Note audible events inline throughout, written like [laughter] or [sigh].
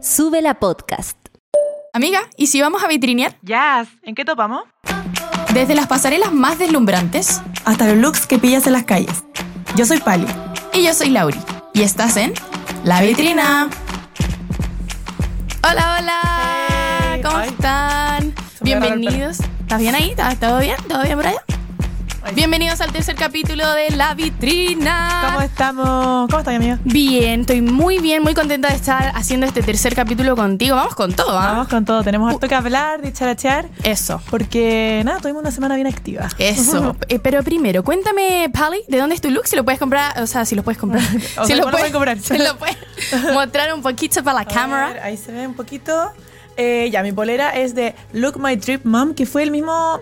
Sube la podcast. Amiga, ¿y si vamos a vitrinear? Jazz, ¿en qué topamos? Desde las pasarelas más deslumbrantes hasta los looks que pillas en las calles. Yo soy Pali. y yo soy Lauri. Y estás en La Vitrina. Hola, hola. Hey, ¿Cómo están? Bienvenidos. ¿Estás bien ahí? ¿Estás- ¿Todo bien? ¿Todo bien por allá? Bienvenidos al tercer capítulo de La Vitrina. ¿Cómo estamos? ¿Cómo estás, amigo? Bien, estoy muy bien, muy contenta de estar haciendo este tercer capítulo contigo. Vamos con todo, ¿ah? Vamos con todo. Tenemos harto que hablar, dicharachear, Eso. porque nada, tuvimos una semana bien activa. Eso. [laughs] Eh, pero primero, cuéntame, Pali, ¿de dónde es tu look? Si lo puedes comprar, o sea, si lo puedes comprar. [laughs] O si sea, ¿cómo lo pueden comprar? [laughs] Si lo puedes mostrar un poquito para la A ver, cámara. ahí se ve un poquito. Eh, ya, mi polera es de Look My Trip Mom, que fue el mismo.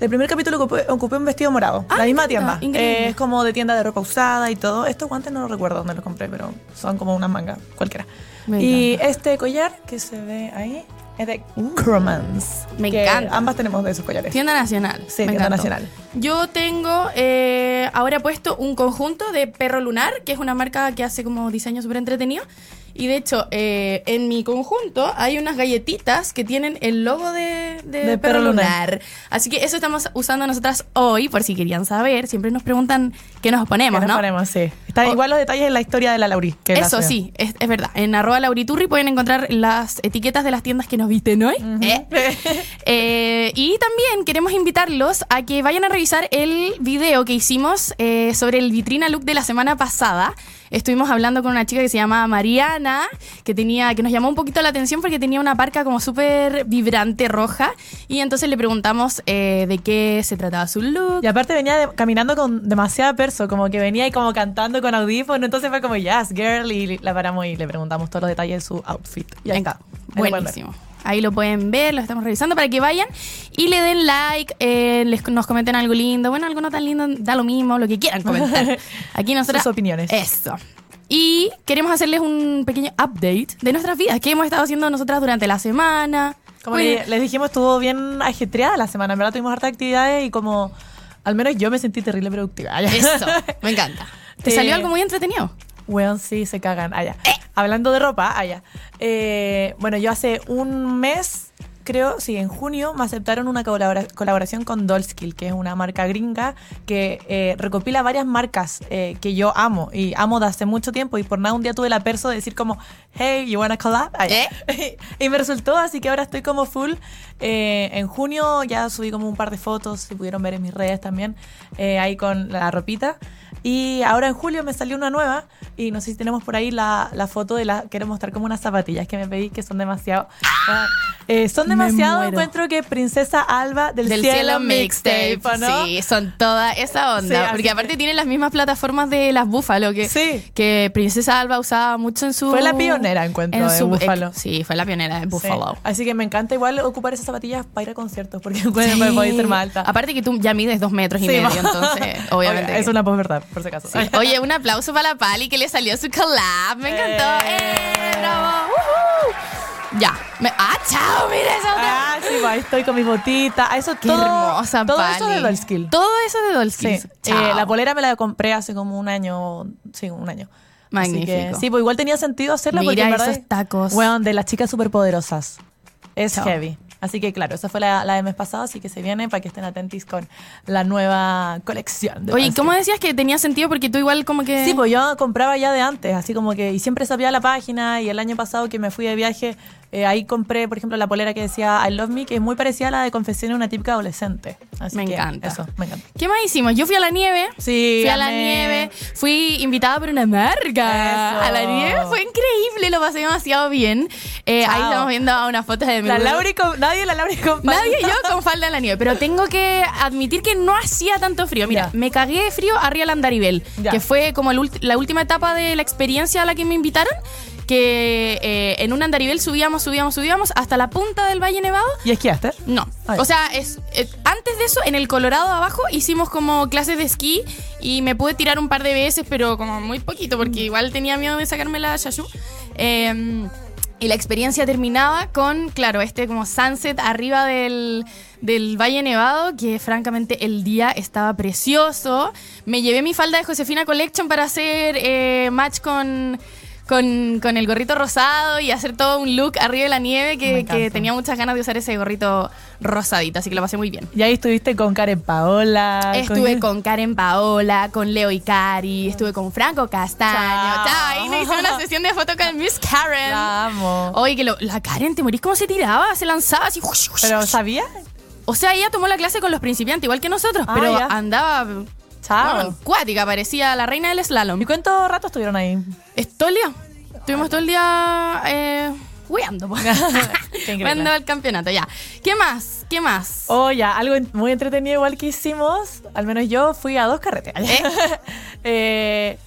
Del primer capítulo ocupé, ocupé un vestido morado. Ah, la misma mira, tienda. Eh, es como de tienda de ropa usada y todo. Estos guantes no los recuerdo dónde los compré, pero son como unas mangas cualquiera. Me y encanta. este collar que se ve ahí es de Cromans. Me encanta. Ambas tenemos de esos collares. Tienda Nacional. Sí, Me tienda encantó. nacional. Yo tengo eh, ahora puesto un conjunto de Perro Lunar, que es una marca que hace como diseño súper entretenido. Y de hecho, eh, en mi conjunto hay unas galletitas que tienen el logo de, de De Perro Perro Lunar. Lunar. Así que eso estamos usando nosotras hoy, por si querían saber. Siempre nos preguntan qué nos ponemos, Que nos ¿no? ponemos, sí. Están igual los detalles en la historia de la Lauri. que Eso sí, es, es verdad. En arroba lauriturri pueden encontrar las etiquetas de las tiendas que nos visten hoy. [laughs] Eh, y también queremos invitarlos a que vayan a revisar el video que hicimos eh, sobre el vitrina look de la semana pasada. Estuvimos hablando con una chica que se llama Mariana, que tenía, que nos llamó un poquito la atención porque tenía una parca como súper vibrante roja. Y entonces le preguntamos eh, de qué se trataba su look. Y aparte venía de- caminando con demasiada perso, como que venía y como cantando con audífono, entonces fue como Yes, girl, y la paramos y le preguntamos todos los detalles de su outfit. Y ahí Venga, está. Buenísimo. Ahí lo pueden ver, lo estamos revisando para que vayan y le den like, eh, les, nos comenten algo lindo. Bueno, algo no tan lindo, da lo mismo, lo que quieran comentar. [laughs] Aquí nosotros. Sus opiniones. Eso. Y queremos hacerles un pequeño update de nuestras vidas, qué hemos estado haciendo nosotras durante la semana. Como les dijimos, estuvo bien ajetreada la semana, en verdad tuvimos hartas actividades y como, al menos yo me sentí terrible productiva. Eso, [laughs] me encanta. ¿Te Eh, salió algo muy entretenido? Bueno, sí, se cagan. Allá. Hablando de ropa, allá. Eh, bueno, yo hace un mes, creo, sí, en junio, me aceptaron una colabora- colaboración con Dollskill, que es una marca gringa que eh, recopila varias marcas eh, que yo amo y amo de hace mucho tiempo. Y por nada, un día tuve la perso de decir como, hey, you wanna collab? Allá. [laughs] y me resultó, así que ahora estoy como full. Eh, en junio ya subí como un par de fotos, si pudieron ver en mis redes también, eh, ahí con la ropita. Y ahora en julio me salió una nueva y no sé si tenemos por ahí la, la foto de la... Quiero mostrar como unas zapatillas que me pedí que son demasiado... ah, eh, son demasiado, encuentro que Princesa Alba del, Del cielo, cielo mixtape, ¿no? sí, son toda esa onda. Sí, porque que- aparte tienen las mismas plataformas de las Búfalo que, Sí. que Princesa Alba usaba mucho en su. Fue la pionera, encuentro, de Búfalo. eh, sí, fue la pionera de Sí. Búfalo. Así que me encanta igual ocupar esas zapatillas para ir a conciertos porque [laughs] me podéis ser más alta. Aparte que tú ya mides dos metros y Sí, medio, [laughs] entonces, obviamente. Oye, Es que- una posverdad, por si acaso. Sí. [laughs] Oye, un aplauso para la Pali que le salió su collab. Me encantó. Eh. ¡Eh! ¡Bravo! ¡Uhú! Ya. Me- ¡Ah, chao! Mira otra. Ah, sí, va, ahí estoy con mis botitas. Eso Qué todo, hermosa, todo Pali. eso de Dollskill. Todo eso de Sí, Dolskis. eh, la polera me la compré hace como un año, sí, un año. Así que, Magnífico. sí, pues igual tenía sentido hacerla porque Mira en verdad esos tacos. Bueno, de las chicas superpoderosas. Es Chao. heavy. Así que claro, esa fue la, la de mes pasado, así que se viene para que estén atentos con la nueva colección. de Oye. ¿cómo decías que tenía sentido? Porque tú igual como que... Sí, pues yo compraba ya de antes, así como que, y siempre sabía la página, y el año pasado que me fui de viaje, eh, ahí compré, por ejemplo, la polera que decía I Love Me, que es muy parecida a la de Confesión de una típica adolescente. Así Me que encanta. Eso, me encanta. ¿Qué más hicimos? Yo fui a la nieve. Sí, Fui a la nieve. Fui invitada por una marca. Eso. A la nieve. Fue increíble. Lo pasé demasiado bien. Eh, ahí estamos viendo unas fotos de mi La bebé. Nadie la Lauri con Nadie y yo con falda en la nieve, pero tengo que admitir que no hacía tanto frío. Mira, Ya. me cagué de frío arriba del Andaribel, Ya. que fue como el la última etapa de la experiencia a la que me invitaron, que eh, en un Andaribel subíamos, subíamos, subíamos hasta la punta del Valle Nevado. ¿Y esquiaste? No. Ay. O sea, es, eh, antes de eso, en el Colorado abajo, hicimos como clases de esquí y me pude tirar un par de veces, pero como muy poquito, porque igual tenía miedo de sacarme la shashu. Eh, y la experiencia terminaba con, claro, este como sunset arriba del, del Valle Nevado, que francamente el día estaba precioso. Me llevé mi falda de Josefina Collection para hacer eh, match con, con, con el gorrito rosado y hacer todo un look arriba de la nieve que, tenía muchas ganas de usar ese gorrito rosadito, así que lo pasé muy bien. Y ahí estuviste con Karen Paola. Estuve con Karen Paola, con Leo Icari, estuve con Franco Castaño. Chao. Ahí me hice una sesión de foto con Miss Karen. La amo. Oye, que lo- la Karen, ¿te morís cómo se tiraba? Se lanzaba así. Pero ¿sabía? O sea, ella tomó la clase con los principiantes, igual que nosotros, Ah, pero ya. andaba Chao. bueno, cuática, parecía la reina del slalom. ¿Y cuánto rato estuvieron ahí? Todo el día. Estuvimos todo el día eh. [laughs] Qué increíble. Hueando el campeonato, ya. ¿Qué más? ¿Qué más? Oh, ya, algo muy entretenido igual que hicimos, al menos yo fui a dos carretes. [laughs] Eh,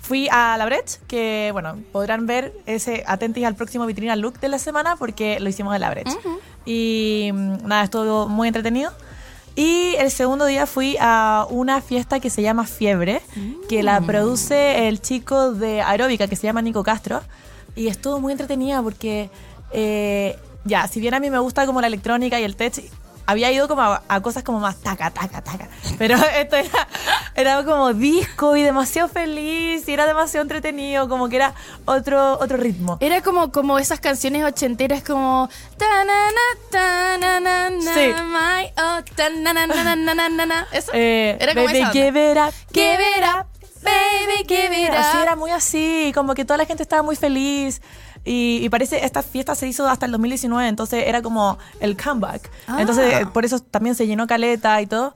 fui a La Breche, que bueno, podrán ver ese atentis al próximo vitrina look de la semana porque lo hicimos en La Breche. Y mm, nada, estuvo muy entretenido. Y el segundo día fui a una fiesta que se llama Fiebre, que la produce el chico de aeróbica que se llama Nico Castro. Y estuvo muy entretenida porque, eh, ya, si bien a mí me gusta como la electrónica y el tech, había ido como a, a cosas como más taca, taca, taca. Pero [laughs] esto era, era como disco y demasiado feliz y era demasiado entretenido, como que era otro, otro ritmo. Era como, como esas canciones ochenteras como... "Ta-na-na, ta-na-na-na, Sí. my, oh, ta-na-na-na-na-na-na". ¿Eso? Eh, Era como baby, esa give it up, Give it up, baby, give it Así up. era muy así, como que toda la gente estaba muy feliz. Y, y parece, esta fiesta se hizo hasta el 2019, entonces era como el comeback. Ah. Entonces, eh, por eso también se llenó caleta y todo.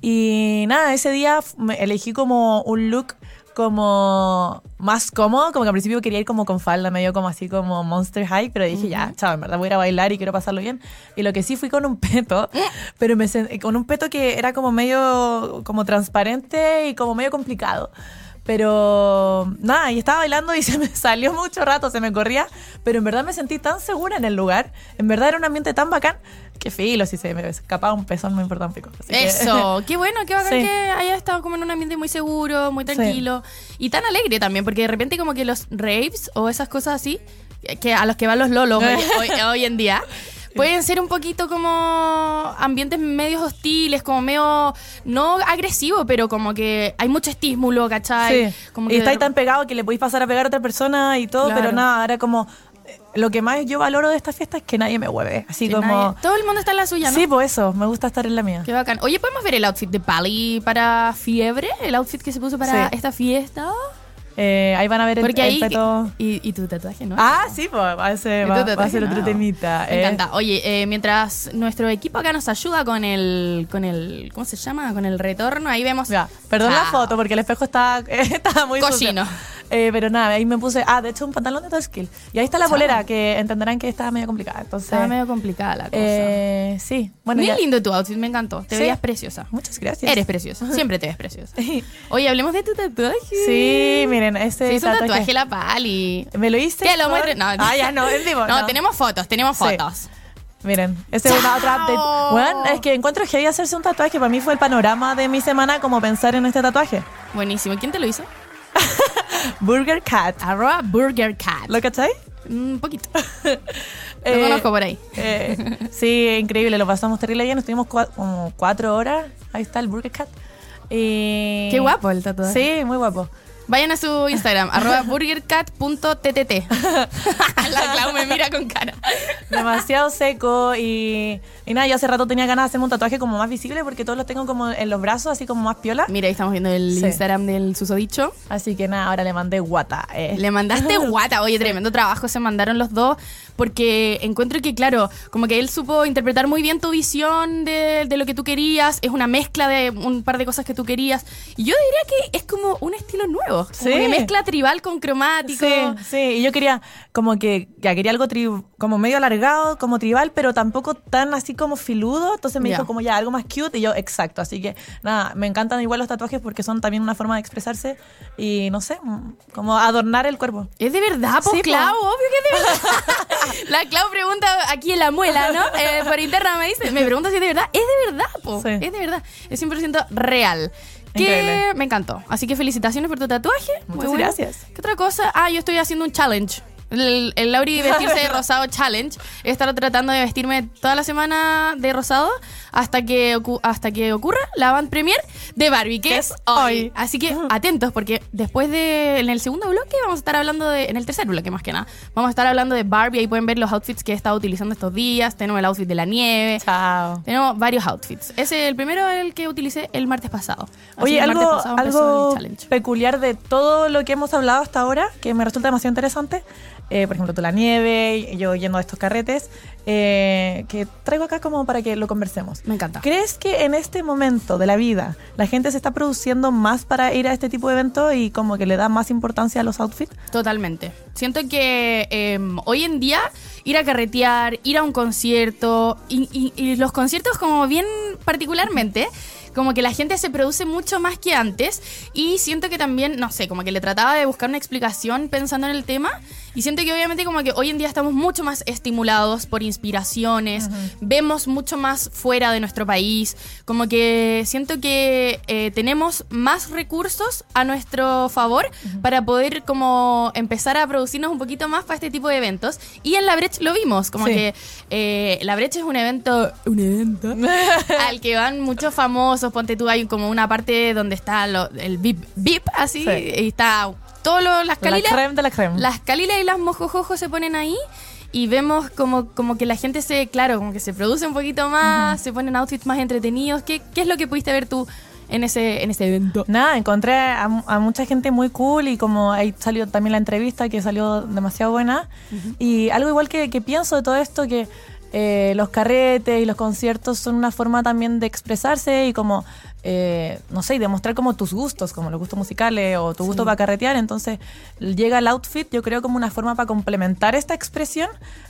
Y nada, ese día me elegí como un look como más cómodo, como que al principio quería ir como con falda, medio como así como Monster High, pero dije ya, chao, en verdad voy a ir a bailar y quiero pasarlo bien. Y lo que sí fui con un peto, [laughs] pero me con un peto que era como medio como transparente y como medio complicado. Pero nada, y estaba bailando y [laughs] se me salió mucho rato, se me corría, pero en verdad me sentí tan segura en el lugar, en verdad era un ambiente tan bacán, que filo, si se me escapaba un pezón no importa un pico. Que- Eso, [laughs] qué bueno, qué bacán Sí. que haya estado como en un ambiente muy seguro, muy tranquilo y tan alegre también, porque de repente como que los raves o esas cosas así, que a los que van los lolos [laughs] hoy, hoy- hoy en día, pueden ser un poquito como ambientes medios hostiles, como medio, no agresivo, pero como que hay mucho estímulo, ¿cachai? Sí. Como y estáis tan pegado que le podéis pasar a pegar a otra persona y todo, Claro. pero nada, era como... eh, Lo que más yo valoro de esta fiesta es que nadie me hueve. Así que como... nadie- todo el mundo está en la suya, ¿no? Sí, pues eso, me gusta estar en la mía. Qué bacán. Oye, ¿podemos ver el outfit de Pali para Fiebre? El outfit que se puso para Sí. esta fiesta. Eh, ahí van a ver el, Porque el ahí... peto. Y, y tu tatuaje, ¿no? Ah, sí, pues va a ser, va, va a ser otro temita. Me eh. encanta. Oye, eh, mientras nuestro equipo acá nos ayuda con el, con el, ¿cómo se llama? Con el retorno, ahí vemos. Ya, perdón la foto porque el espejo está, [laughs] está muy. Cochino. Eh, pero nada, ahí me puse, ah, de hecho un pantalón de Skill. Y ahí está la bolera, que entenderán que estaba medio complicada. Entonces, Estaba medio complicada la cosa. eh, sí, bueno, Muy ya- lindo tu outfit, me encantó. Te Sí. veías preciosa. Muchas gracias. Eres preciosa. Siempre te ves preciosa. [laughs] Oye, hablemos de tu tatuaje. Sí, miren, este Se hizo un tatuaje- tatuaje la Pali. Me lo hice. Que lo muestre. No, [laughs] ah, ya no, vivo. No, tenemos fotos, tenemos Sí. fotos. Miren, este es una otra update. Bueno, es que encuentro heavy hacerse un tatuaje. Para mí fue el panorama de mi semana como pensar en este tatuaje. Buenísimo. ¿Quién te lo hizo? [laughs] Burger Cat. Arroba Burger Cat. ¿Lo cachai? Un poquito. Eh, Lo conozco por ahí. eh, sí, increíble, lo pasamos terrible bien. Estuvimos cua- como cuatro horas. Ahí está el Burger Cat. Y... Qué guapo el tatuaje. Sí, muy guapo. Vayan a su Instagram, [laughs] arroba burgercat.ttt. [laughs] La Clau me mira con cara. Demasiado seco y, y nada, yo hace rato tenía ganas de hacerme un tatuaje como más visible porque todos los tengo como en los brazos, así como más piola. Mira, ahí estamos viendo el Sí. Instagram del susodicho. Así que nada, ahora le mandé guata. eh. Le mandaste [laughs] guata. Oye, tremendo trabajo se mandaron los dos. Porque encuentro que, claro, como que él supo interpretar muy bien tu visión de, de lo que tú querías. Es una mezcla de un par de cosas que tú querías. Y yo diría que es como un estilo nuevo. Como Sí. que mezcla tribal con cromático. Sí, sí, y yo quería como que ya quería algo tri- como medio alargado, como tribal, pero tampoco tan así como filudo, entonces me Ya. dijo como ya algo más cute y yo exacto, así que nada, me encantan igual los tatuajes porque son también una forma de expresarse y no sé, mm, como adornar el cuerpo. Es de verdad, pues, Sí, po. Clau, obvio que es de verdad. [laughs] la Clau pregunta aquí en la muela, ¿no? Eh, por interna me dice, me pregunta si es de verdad. Es de verdad, po. Sí. Es de verdad. Es 100% real. Que Increíble. me encantó. Así que felicitaciones por tu tatuaje. Muchas bueno. gracias. ¿Qué otra cosa? Ah, yo estoy haciendo un challenge. El, el Lauri [laughs] vestirse de rosado challenge. He estado tratando de vestirme toda la semana de rosado hasta que, hasta que ocurra la van premier de Barbie, que es hoy. Así que atentos, porque después de. En el segundo bloque vamos a estar hablando de. En el tercer bloque más que nada. Vamos a estar hablando de Barbie. Ahí pueden ver los outfits que he estado utilizando estos días. Tenemos el outfit de la nieve. Chao. Tenemos varios outfits. Ese es el primero el que utilicé el martes pasado. Así Oye, el algo, martes pasado algo el peculiar de todo lo que hemos hablado hasta ahora, que me resulta demasiado interesante, eh, por ejemplo, tú la nieve, yo yendo a estos carretes, eh, que traigo acá como para que lo conversemos. Me encanta. ¿Crees que en este momento de la vida la gente se está produciendo más para ir a este tipo de eventos y como que le da más importancia a los outfits? Totalmente. Siento que eh, hoy en día ir a carretear, ir a un concierto, y, y- y los conciertos como bien particularmente, como que la gente se produce mucho más que antes y siento que también, no sé, como que le trataba de buscar una explicación pensando en el tema y siento que obviamente como que hoy en día estamos mucho más estimulados por inspiraciones, vemos mucho más fuera de nuestro país, como que siento que eh, tenemos más recursos a nuestro favor para poder como empezar a producirnos un poquito más para este tipo de eventos y en la Brecht lo vimos, como Sí. que eh, la Brecht es un evento, un evento [laughs] al que van muchos famosos, ponte tú hay como una parte donde está lo- el VIP, VIP así, Sí. y está todas las La calilas. creme de la creme. Las calilas y las mojojojos se ponen ahí y vemos como, como que la gente se, claro, como que se produce un poquito más, se ponen outfits más entretenidos. ¿Qué, qué es lo que pudiste ver tú en ese, en ese evento? Nada, encontré a, a mucha gente muy cool y como ahí salió también la entrevista que salió demasiado buena. Y algo igual que, que pienso de todo esto, que eh, los carretes y los conciertos son una forma también de expresarse y como, eh, no sé, y demostrar como tus gustos, como los gustos musicales o tu gusto para carretear. Entonces llega el outfit, yo creo, como una forma para complementar esta expresión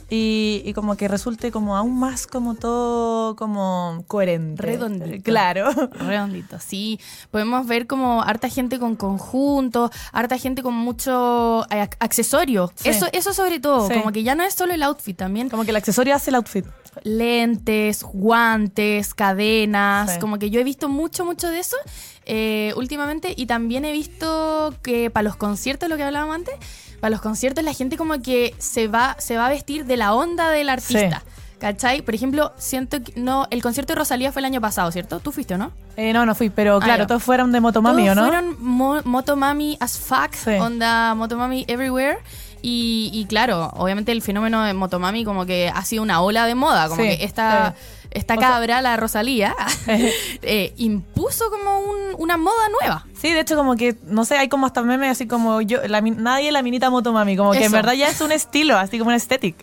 y, y como que resulte como aún más como todo como coherente. Redondito. Claro. Redondito, sí. Podemos ver como harta gente con conjunto, harta gente con mucho eh, ac- accesorio. Sí. Eso, eso sobre todo, Sí. como que ya no es solo el outfit, también Como que el accesorio hace el outfit. lentes, guantes, cadenas, Sí. como que yo he visto mucho, mucho de eso eh, últimamente y también he visto que para los conciertos, lo que hablábamos antes, para los conciertos la gente como que se va, se va a vestir de la onda del artista. ¿Cachai? Por ejemplo, siento que no, el concierto de Rosalía fue el año pasado, ¿cierto? ¿Tú fuiste o no? Eh, no, no fui, pero Ah, claro, todos fueron de Motomami, Todos ¿o no? fueron mo- Motomami as fuck, Sí. onda Motomami everywhere. Y, y claro, obviamente el fenómeno de Motomami como que ha sido una ola de moda, como Sí, que esta, sí. esta O sea- cabra, la Rosalía, [laughs] [laughs] eh, impuso como un- una moda nueva. Sí, de hecho, como que, no sé, hay como hasta memes así como yo, la, nadie la minita Motomami, como que en verdad ya es un estilo, así como un aesthetic.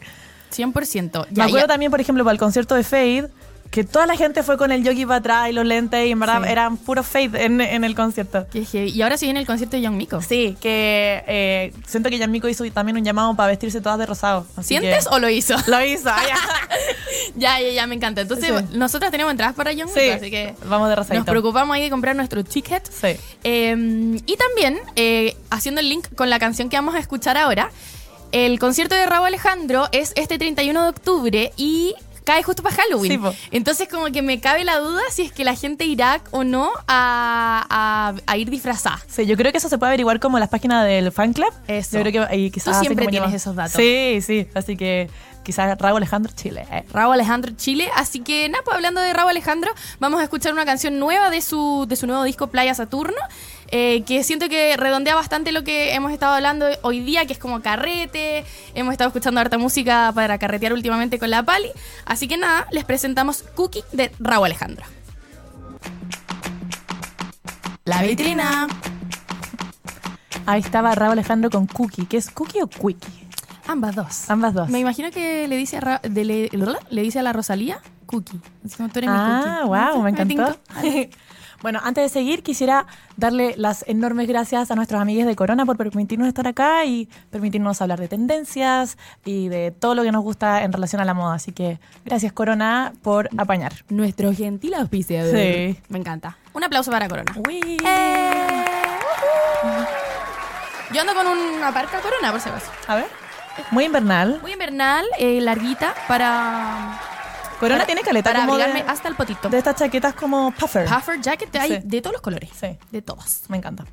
100%. Me Ya, acuerdo ya. también, por ejemplo, para el concierto de Fade, que toda la gente fue con el jockey para atrás y los lentes y en verdad Sí. eran puro Fade en, en el concierto. Qué heavy. Y ahora sí viene el concierto de Young Miko. Sí, que eh, siento que Yamiko hizo también un llamado para vestirse todas de rosado. ¿Sientes que- o lo hizo? [laughs] Lo hizo, ya. [laughs] ya, ya, ya, me encanta. Entonces, Sí. nosotras tenemos entradas para Young Sí, Miko, así que vamos de nos rosadito. preocupamos ahí de comprar nuestro ticket. Sí. Eh, y también, eh, haciendo el link con la canción que vamos a escuchar ahora, el concierto de Raúl Alejandro es este 31 de octubre y cae justo para Halloween. Sí, po. Entonces como que me cabe la duda si es que la gente irá o no a, a- a ir disfrazada. Sí, yo creo que eso se puede averiguar como en las páginas del fan club. Eso. Yo creo que ahí quizás Tú siempre tienes esos datos. Sí, sí. Así que quizás Raúl Alejandro Chile. eh. Raúl Alejandro Chile. Así que nada, pues hablando de Raúl Alejandro, vamos a escuchar una canción nueva de su, de su nuevo disco Playa Saturno, eh, que siento que redondea bastante lo que hemos estado hablando hoy día, que es como carrete. Hemos estado escuchando harta música para carretear últimamente con la Pali. Así que nada, les presentamos Cookie de Raúl Alejandro. La vitrina. Ahí estaba Raúl Alejandro con Cookie. ¿Qué es Cookie o Quickie? Ambas dos. Ambas dos. Me imagino que le dice a, Ra- de- le, le dice a la Rosalía Cookie. Así como tú eres mi Ah, cookie. wow, me encantó. [laughs] bueno, antes de seguir, quisiera darle las enormes gracias a nuestros amigos de Corona por permitirnos estar acá y permitirnos hablar de tendencias y de todo lo que nos gusta en relación a la moda. Así que gracias, Corona, por apañar. Nuestro gentil auspiciador. Sí. Me encanta. Un aplauso para Corona. Uy. Eh. Yo ando con una parca Corona, por si acaso. A ver. Muy invernal. Muy invernal, eh, larguita, para... Corona para- tiene caleta Para como de, hasta el potito. de estas chaquetas como puffer. Puffer jacket hay Sí. de todos los colores. Sí. De todos. Me encanta.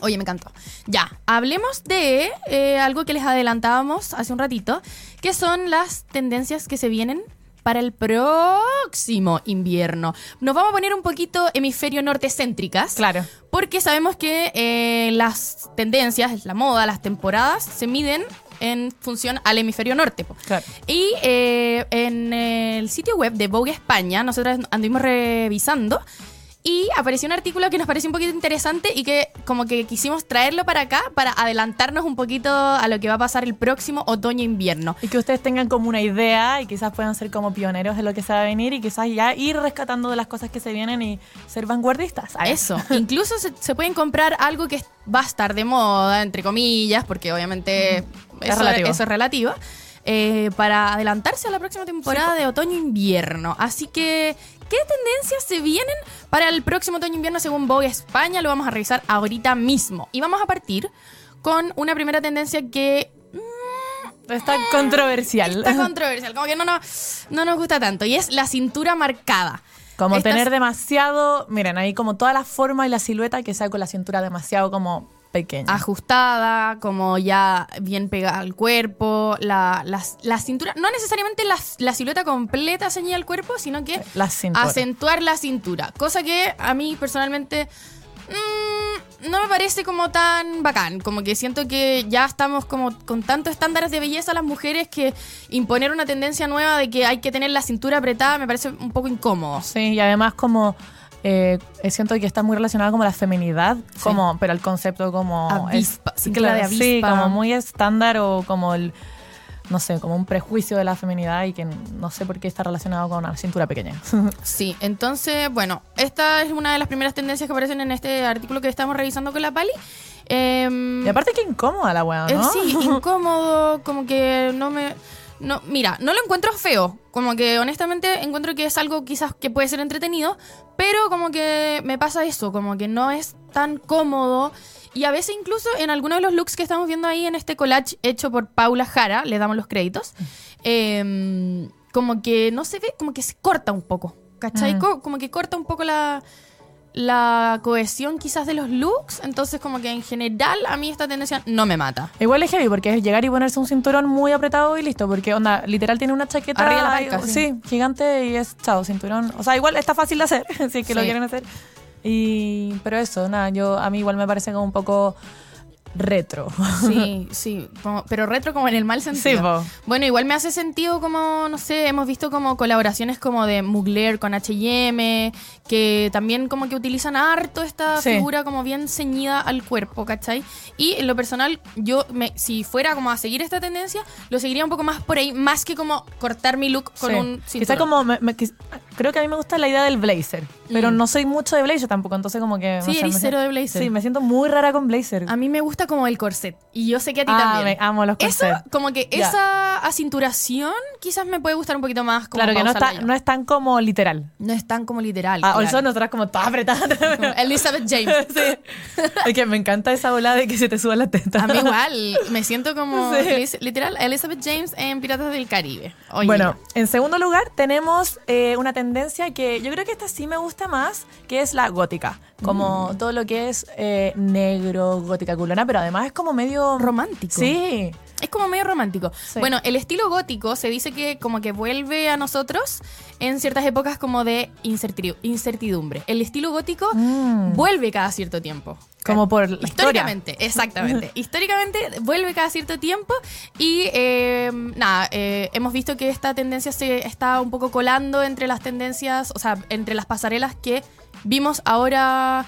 Oye, me encantó. Ya, hablemos de eh, algo que les adelantábamos hace un ratito, que son las tendencias que se vienen para el próximo invierno. Nos vamos a poner un poquito hemisferio norte céntricas. Claro. Porque sabemos que eh, las tendencias, la moda, las temporadas se miden en función al hemisferio norte. Claro. Y eh, en el sitio web de Vogue España, nosotros anduvimos revisando y apareció un artículo que nos pareció un poquito interesante y que como que quisimos traerlo para acá para adelantarnos un poquito a lo que va a pasar el próximo otoño-invierno. Y que ustedes tengan como una idea y quizás puedan ser como pioneros de lo que se va a venir y quizás ya ir rescatando de las cosas que se vienen y ser vanguardistas. A eso. [laughs] Incluso se, se pueden comprar algo que va a estar de moda, entre comillas, porque obviamente Es eso, relativo. eso es relativo, eh, para adelantarse a la próxima temporada de otoño-invierno. Así que, ¿qué tendencias se vienen para el próximo otoño-invierno según Vogue España? Lo vamos a revisar ahorita mismo. Y vamos a partir con una primera tendencia que Está controversial. está controversial, como que no, nos- no nos gusta tanto, y es la cintura marcada. Como Estas- tener demasiado, miren, ahí como toda la forma y la silueta que sea con la cintura demasiado como pequeña. ajustada, como ya bien pegada al cuerpo, la, la, la cintura, no necesariamente la, la silueta completa ceñida al cuerpo, sino que acentuar la cintura, cosa que a mí personalmente mm, no me parece como tan bacán, como que siento que ya estamos como con tantos estándares de belleza las mujeres que imponer una tendencia nueva de que hay que tener la cintura apretada me parece un poco incómodo. Sí, y además como eh, eh, siento que está muy relacionada como la feminidad, como, pero el concepto como Avispa, cintura de Sí, como muy estándar o como el no sé, como un prejuicio de la feminidad y que no sé por qué está relacionado con una cintura pequeña. [laughs] Sí, entonces, bueno, esta es una de las primeras tendencias que aparecen en este artículo que estamos revisando con la Pali. Em, y aparte que incómoda la weá, eh, ¿no? sí, [laughs] incómodo, como que no me... No, mira, no lo encuentro feo, como que honestamente encuentro que es algo quizás que puede ser entretenido, pero como que me pasa eso, como que no es tan cómodo. Y a veces incluso en algunos de los looks que estamos viendo ahí en este collage hecho por Paula Jara, le damos los créditos, em, como que no se ve, como que se corta un poco, ¿cachai? Co- Como que corta un poco la, la cohesión quizás de los looks, entonces como que en general a mí esta tendencia no me mata. Igual es heavy porque es llegar y ponerse un cinturón muy apretado y listo, porque onda, literal tiene una chaqueta Arriba la sí. sí, gigante y es chao, cinturón. O sea, igual está fácil de hacer, [laughs] si es que lo quieren hacer. Y pero eso, nada, yo a mí igual me parece como un poco retro. Sí, [laughs] sí, como- pero retro como en el mal sentido. Sí, po. Bueno, igual me hace sentido como, no sé, hemos visto como colaboraciones como de Mugler con H&M, que también como que utilizan harto esta Sí. figura como bien ceñida al cuerpo, ¿cachai? Y en lo personal, yo, me, si fuera como a seguir esta tendencia, lo seguiría un poco más por ahí, más que como cortar mi look con Sí. un Quizá como me- me- creo que a mí me gusta la idea del blazer, pero no soy mucho de blazer tampoco, entonces como que Sí, eres cero siento- de blazer. Sí, me siento muy rara con blazer. A mí me gusta como el corset, y yo sé que a ti Ah, también. me amo los Eso, corsets. como que esa acinturación quizás me puede gustar un poquito más. Como Claro que no está, no es tan como literal. No es tan como literal. Ah, o claro. son nosotras como todas apretadas. Como Elizabeth James. [laughs] sí. Es que me encanta esa bola de que se te suba la teta. A mí igual, me siento como [laughs] Sí. Literal Elizabeth James en Piratas del Caribe. Oye, Bueno, en segundo lugar tenemos eh, una tendencia que yo creo que esta sí me gusta más, que es la gótica. Como Mm. todo lo que es eh, negro, gótica culona, pero además es como medio... romántico. Sí. Es como medio romántico. Sí. Bueno, el estilo gótico se dice que como que vuelve a nosotros en ciertas épocas como de incertidu- incertidumbre. El estilo gótico Mm. vuelve cada cierto tiempo. Como por la historia. Históricamente, exactamente. [laughs] Históricamente vuelve cada cierto tiempo y eh, nada, eh, hemos visto que esta tendencia se está un poco colando entre las tendencias, o sea, entre las pasarelas que vimos ahora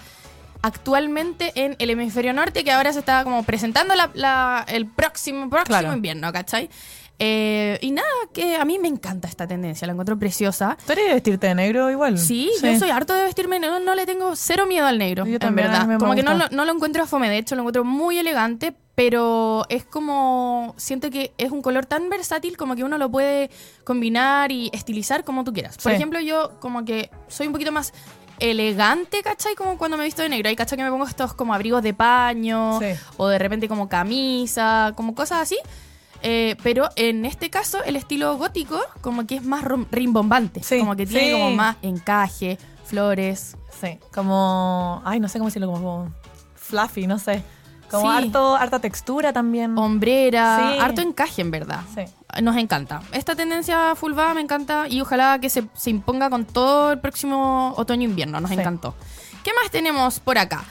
actualmente en el hemisferio norte, que ahora se está como presentando la- la- el próximo, próximo Claro. invierno, ¿cachai? Eh, y nada, que a mí me encanta esta tendencia, la encuentro preciosa. ¿Tú eres de vestirte de negro igual? Sí, yo soy harto de vestirme, no, no le tengo cero miedo al negro, Yo en también, a verdad. me Como que no no lo encuentro fome, de hecho lo encuentro muy elegante, pero es como, siento que es un color tan versátil como que uno lo puede combinar y estilizar como tú quieras. Por Sí. ejemplo, yo como que soy un poquito más elegante, ¿cachai? Como cuando me visto de negro. Hay, ¿cachai? Que me pongo estos como abrigos de paño Sí. o de repente como camisa, como cosas así. Eh, pero en este caso, el estilo gótico como que es más rimbombante. Sí, Como que tiene sí. como más encaje, flores. Sí, como... Ay, no sé cómo decirlo, como fluffy, no sé. Como Sí. harto, harta textura también. Hombrera, Sí. harto encaje en verdad. Sí. Nos encanta. Esta tendencia full va me encanta y ojalá que se, se imponga con todo el próximo otoño-invierno. Nos Sí. encantó. ¿Qué más tenemos por acá?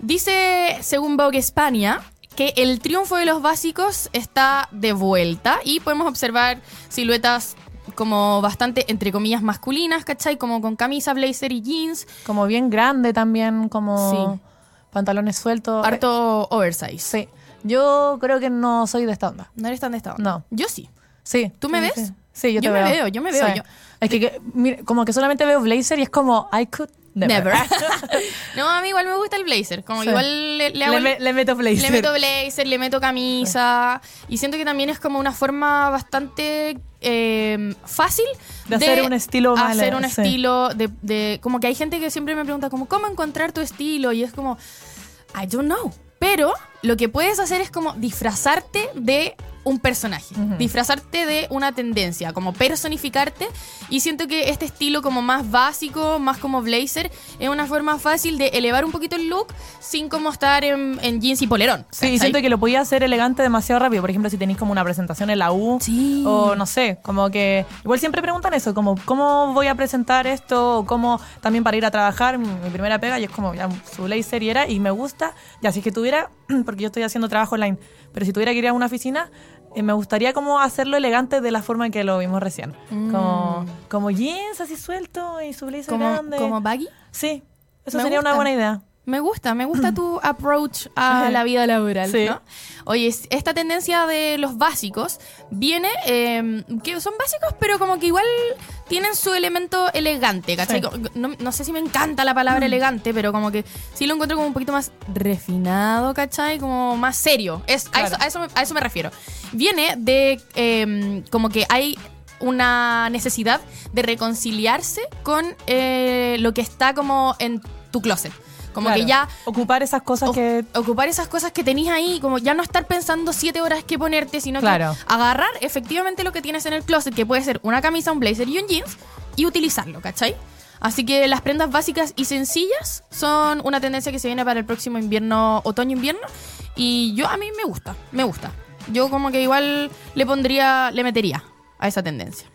Dice, según Vogue España, que el triunfo de los básicos está de vuelta y podemos observar siluetas como bastante, entre comillas, masculinas, ¿cachai? Como con camisa, blazer y jeans. Como bien grande también, como Sí. Pantalones sueltos. Harto oversize. Sí. Yo creo que no soy de esta onda. ¿No eres tan de esta onda? No. Yo sí. Sí. ¿Tú me sí, ves? Sí, Sí, yo, Yo te me veo. yo me veo, Sí. yo- Es que, que, mira, como que solamente veo blazer y es como, I could never. Never. [laughs] no, a mí igual me gusta el blazer. Como Sí. igual le, le hago le, el- me- le meto blazer. Le meto blazer, le meto camisa. Y siento que también es como una forma bastante eh, fácil De hacer un estilo más Hacer un sí. estilo de, de- Como que hay gente que siempre me pregunta, como, ¿cómo encontrar tu estilo? Y es como, I don't know. Pero lo que puedes hacer es como disfrazarte de un personaje, disfrazarte de una tendencia, como personificarte. Y siento que este estilo como más básico, más como blazer, es una forma fácil de elevar un poquito el look sin como estar en, en jeans y polerón. Sí, ¿cachai? siento que lo podía hacer elegante demasiado rápido. Por ejemplo, si tenéis como una presentación en la U. Sí. O no sé, como que. Igual siempre preguntan eso, como, ¿cómo voy a presentar esto? O cómo también para ir a trabajar, mi, mi primera pega, y es como, ya, su blazer y era, y me gusta. Ya, si es que tuviera, [clears throat] porque yo estoy haciendo trabajo online, pero si tuviera que ir a una oficina, me gustaría como hacerlo elegante de la forma en que lo vimos recién. Como, como jeans así suelto y su blazer grande. como baggy. Sí, eso Me sería una buena idea. Me gusta, me gusta tu [clears throat] approach a la vida laboral, Sí. ¿no? Oye, es- esta tendencia de los básicos viene, eh, que son básicos, pero como que igual tienen su elemento elegante, ¿cachai? Sí. No, no sé si me encanta la palabra elegante, pero como que sí lo encuentro como un poquito más refinado, ¿cachai? Como más serio. Es, a, eso, a, eso me, a eso me refiero. Viene de eh, como que hay una necesidad de reconciliarse con eh, lo que está como en tu closet. Como Claro. que ya Ocupar esas cosas o- que. ocupar esas cosas que tenías ahí, como ya no estar pensando siete horas que ponerte, sino Claro. que agarrar efectivamente lo que tienes en el closet, que puede ser una camisa, un blazer y un jeans, y utilizarlo, ¿cachai? Así que las prendas básicas y sencillas son una tendencia que se viene para el próximo invierno, otoño-invierno, y yo a mí me gusta, me gusta. Yo como que igual le pondría, le metería a esa tendencia.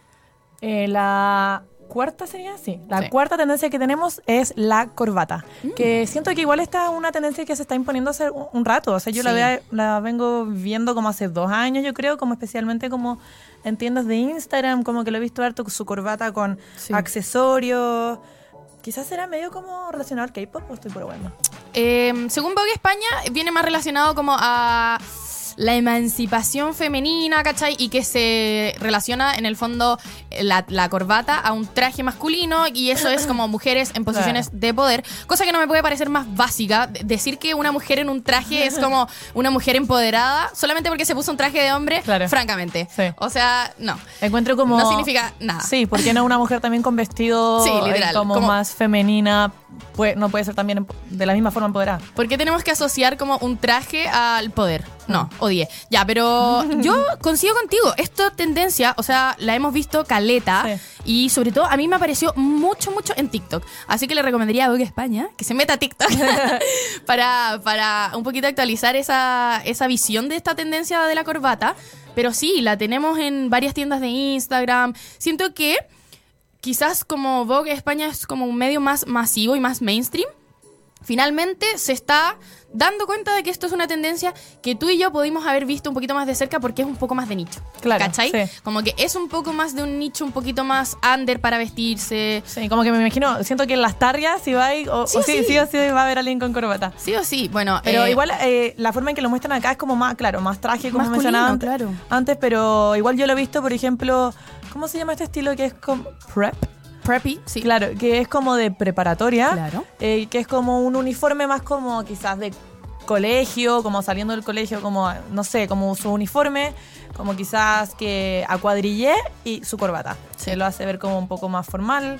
Eh, la cuarta sería, sí. La Sí. cuarta tendencia que tenemos es la corbata. Que siento que igual esta es una tendencia que se está imponiendo hace un, un rato. O sea, yo la, vea- la vengo viendo como hace dos años, yo creo, como especialmente como en tiendas de Instagram, como que lo he visto harto su corbata con Sí. accesorios. Quizás será medio como relacionado al K-pop o estoy por bueno. Eh, según Vogue España, viene más relacionado como a la emancipación femenina, ¿cachai? Y que se relaciona en el fondo la, la corbata a un traje masculino y eso es como [coughs] mujeres en posiciones de poder, cosa que no me puede parecer más básica. De- Decir que una mujer en un traje es como una mujer empoderada solamente porque se puso un traje de hombre, Claro. francamente. Sí. O sea, no. Encuentro como... No significa nada. Sí, porque no una mujer también con vestido Sí, eh, literal, como, como- más femenina, pues, no puede ser también de la misma forma empoderada. ¿Por qué tenemos que asociar como un traje al poder? No, odié. Ya, pero [laughs] yo coincido contigo. Esta tendencia, o sea, la hemos visto caleta. Sí. Y sobre todo, a mí me apareció mucho, mucho en TikTok. Así que le recomendaría a Vogue España que se meta a TikTok [laughs] para, para un poquito actualizar esa, esa visión de esta tendencia de la corbata. Pero sí, la tenemos en varias tiendas de Instagram. Siento que quizás como Vogue España es como un medio más masivo y más mainstream, finalmente se está dando cuenta de que esto es una tendencia que tú y yo pudimos haber visto un poquito más de cerca porque es un poco más de nicho. Claro, ¿Cachai? sí. Como que es un poco más de un nicho, un poquito más under para vestirse. Sí, como que me imagino, siento que en las tarrias si va a ir, o, Sí o o sí, sí. sí o sí va a haber alguien con corbata. Sí o sí, bueno. Pero eh, igual eh, la forma en que lo muestran acá es como más, claro, más traje, como mencionaba antes, claro. antes, pero igual yo lo he visto, por ejemplo, ¿cómo se llama este estilo que es como prep? Preppy, sí. Claro, que es como de preparatoria, Claro. eh, que es como un uniforme más como quizás de colegio, como saliendo del colegio, como, no sé, como su uniforme, como quizás que a cuadrillé y su corbata. Se lo hace ver como un poco más formal.